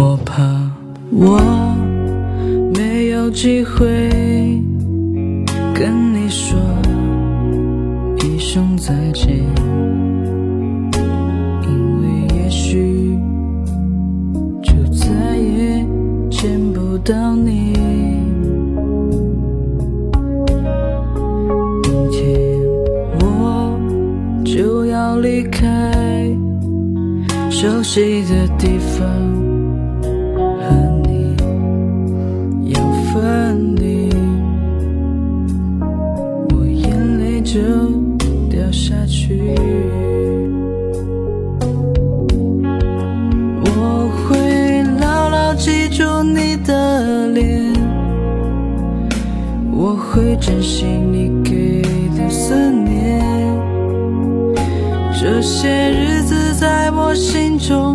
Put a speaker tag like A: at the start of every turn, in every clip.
A: 我怕我没有机会跟你说一声再见因为也许就再也见不到你。明天我就要离开熟悉的地方。我会珍惜你给的思念。这些日子在我心中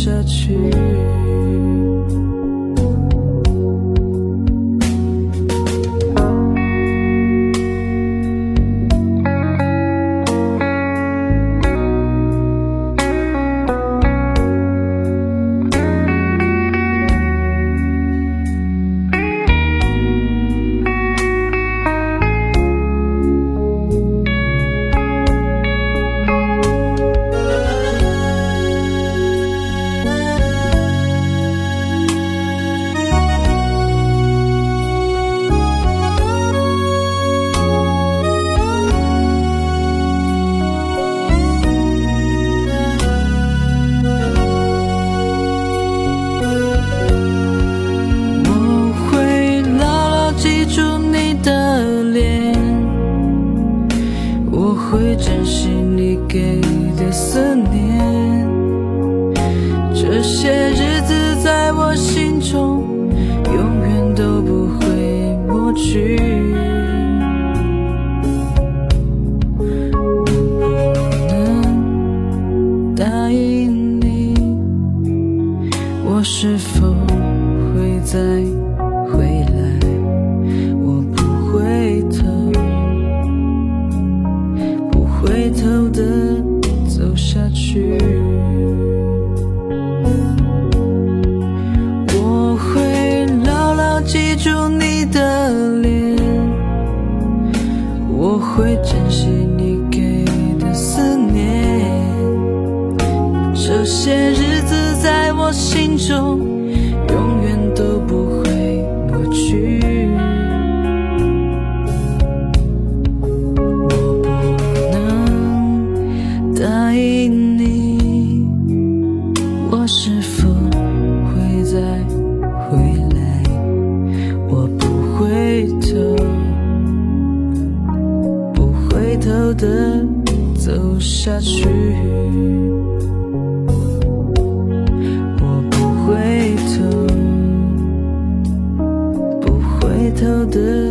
A: 下去。答应你。我是否会再回来？我不回头，不回头的走下去。我会牢牢记住你的脸，我会珍惜我心中永远都不会抹去。我不能答应你我是否会再回来？我不回头不回头的走下去。de